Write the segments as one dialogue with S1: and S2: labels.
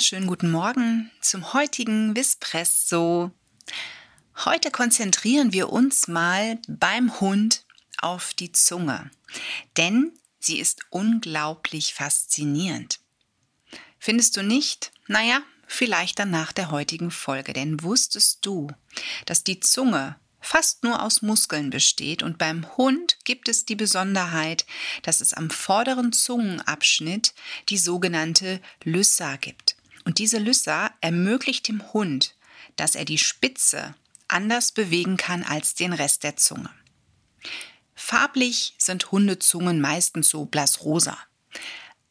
S1: Wunderschönen guten Morgen zum heutigen Vispresso. Heute konzentrieren wir uns mal beim Hund auf die Zunge, denn sie ist unglaublich faszinierend. Findest du nicht? Naja, vielleicht dann nach der heutigen Folge, denn wusstest du, dass die Zunge fast nur aus Muskeln besteht und beim Hund gibt es die Besonderheit, dass es am vorderen Zungenabschnitt die sogenannte Lyssa gibt. Und diese Lyssa ermöglicht dem Hund, dass er die Spitze anders bewegen kann als den Rest der Zunge. Farblich sind Hundezungen meistens so blassrosa.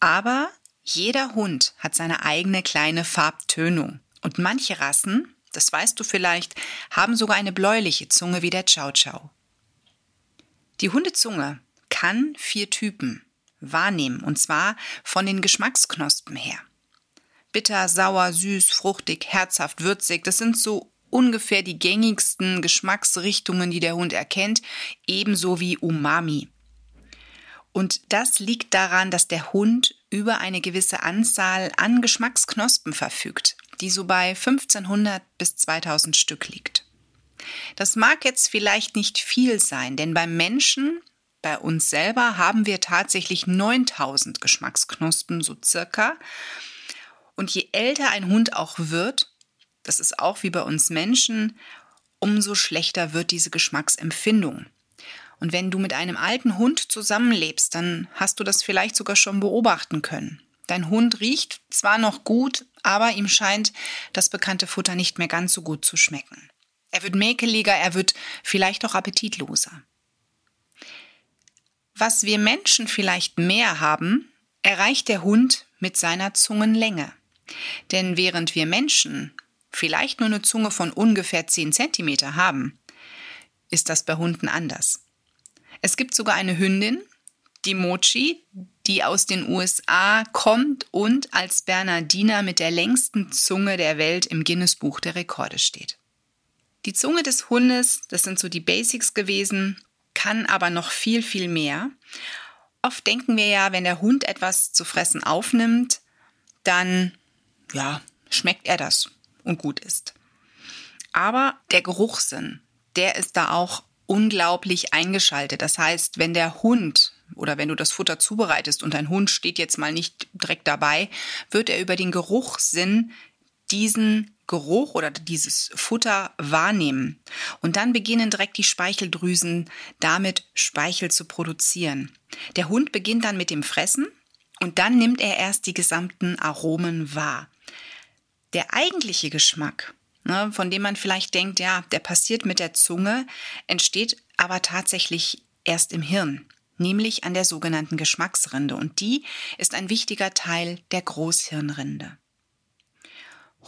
S1: Aber jeder Hund hat seine eigene kleine Farbtönung. Und manche Rassen, das weißt du vielleicht, haben sogar eine bläuliche Zunge wie der Chow Chow. Die Hundezunge kann vier Typen wahrnehmen, und zwar von den Geschmacksknospen her. Bitter, sauer, süß, fruchtig, herzhaft, würzig, das sind so ungefähr die gängigsten Geschmacksrichtungen, die der Hund erkennt, ebenso wie Umami. Und das liegt daran, dass der Hund über eine gewisse Anzahl an Geschmacksknospen verfügt die so bei 1500 bis 2000 Stück liegt. Das mag jetzt vielleicht nicht viel sein, denn beim Menschen, bei uns selber, haben wir tatsächlich 9000 Geschmacksknospen, so circa. Und je älter ein Hund auch wird, das ist auch wie bei uns Menschen, umso schlechter wird diese Geschmacksempfindung. Und wenn du mit einem alten Hund zusammenlebst, dann hast du das vielleicht sogar schon beobachten können. Dein Hund riecht zwar noch gut, aber ihm scheint das bekannte Futter nicht mehr ganz so gut zu schmecken. Er wird mäkeliger, er wird vielleicht auch appetitloser. Was wir Menschen vielleicht mehr haben, erreicht der Hund mit seiner Zungenlänge. Denn während wir Menschen vielleicht nur eine Zunge von ungefähr 10 cm haben, ist das bei Hunden anders. Es gibt sogar eine Hündin, die Mochi, die aus den USA kommt und als Bernardiner mit der längsten Zunge der Welt im Guinness-Buch der Rekorde steht. Die Zunge des Hundes, das sind so die Basics gewesen, kann aber noch viel, viel mehr. Oft denken wir ja, wenn der Hund etwas zu fressen aufnimmt, dann, ja, schmeckt er das und gut ist. Aber der Geruchssinn, der ist da auch unglaublich eingeschaltet. Das heißt, wenn der Hund oder wenn du das Futter zubereitest und dein Hund steht jetzt mal nicht direkt dabei, wird er über den Geruchssinn diesen Geruch oder dieses Futter wahrnehmen. Und dann beginnen direkt die Speicheldrüsen damit Speichel zu produzieren. Der Hund beginnt dann mit dem Fressen und dann nimmt er erst die gesamten Aromen wahr. Der eigentliche Geschmack, ne, von dem man vielleicht denkt, ja, der passiert mit der Zunge, entsteht aber tatsächlich erst im Hirn nämlich an der sogenannten Geschmacksrinde, und die ist ein wichtiger Teil der Großhirnrinde.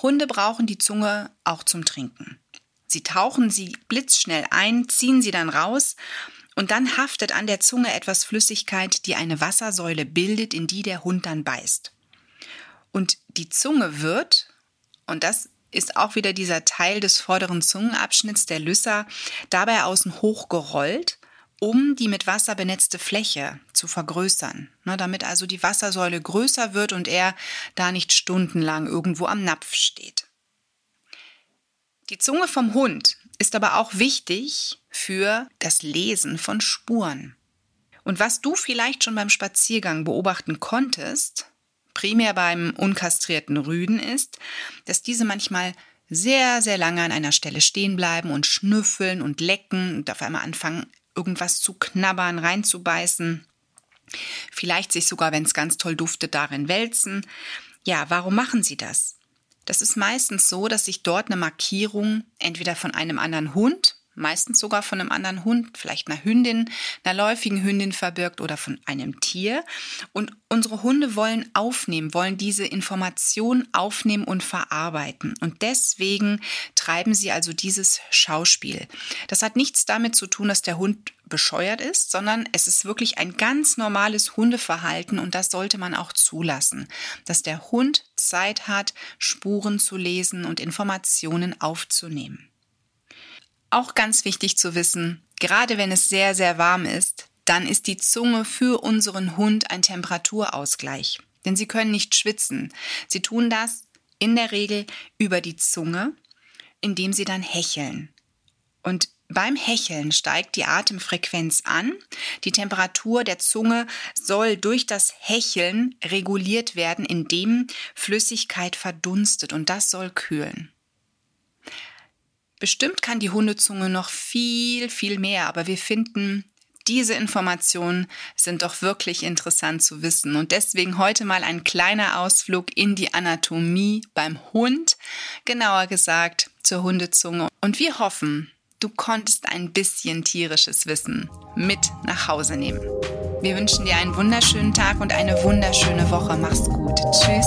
S1: Hunde brauchen die Zunge auch zum Trinken. Sie tauchen sie blitzschnell ein, ziehen sie dann raus und dann haftet an der Zunge etwas Flüssigkeit, die eine Wassersäule bildet, in die der Hund dann beißt. Und die Zunge wird, und das ist auch wieder dieser Teil des vorderen Zungenabschnitts der Lysser, dabei außen hochgerollt um die mit Wasser benetzte Fläche zu vergrößern, ne, damit also die Wassersäule größer wird und er da nicht stundenlang irgendwo am Napf steht. Die Zunge vom Hund ist aber auch wichtig für das Lesen von Spuren. Und was du vielleicht schon beim Spaziergang beobachten konntest, primär beim unkastrierten Rüden, ist, dass diese manchmal sehr, sehr lange an einer Stelle stehen bleiben und schnüffeln und lecken und auf einmal anfangen, irgendwas zu knabbern, reinzubeißen. Vielleicht sich sogar, wenn es ganz toll duftet, darin wälzen. Ja, warum machen sie das? Das ist meistens so, dass sich dort eine Markierung entweder von einem anderen Hund meistens sogar von einem anderen Hund, vielleicht einer Hündin, einer läufigen Hündin verbirgt oder von einem Tier. Und unsere Hunde wollen aufnehmen, wollen diese Information aufnehmen und verarbeiten. Und deswegen treiben sie also dieses Schauspiel. Das hat nichts damit zu tun, dass der Hund bescheuert ist, sondern es ist wirklich ein ganz normales Hundeverhalten und das sollte man auch zulassen, dass der Hund Zeit hat, Spuren zu lesen und Informationen aufzunehmen. Auch ganz wichtig zu wissen, gerade wenn es sehr, sehr warm ist, dann ist die Zunge für unseren Hund ein Temperaturausgleich. denn sie können nicht schwitzen. Sie tun das in der Regel über die Zunge, indem sie dann hecheln. Und beim Hecheln steigt die Atemfrequenz an. Die Temperatur der Zunge soll durch das Hecheln reguliert werden, indem Flüssigkeit verdunstet und das soll kühlen. Bestimmt kann die Hundezunge noch viel, viel mehr, aber wir finden, diese Informationen sind doch wirklich interessant zu wissen. Und deswegen heute mal ein kleiner Ausflug in die Anatomie beim Hund, genauer gesagt zur Hundezunge. Und wir hoffen, du konntest ein bisschen tierisches Wissen mit nach Hause nehmen. Wir wünschen dir einen wunderschönen Tag und eine wunderschöne Woche. Mach's gut. Tschüss.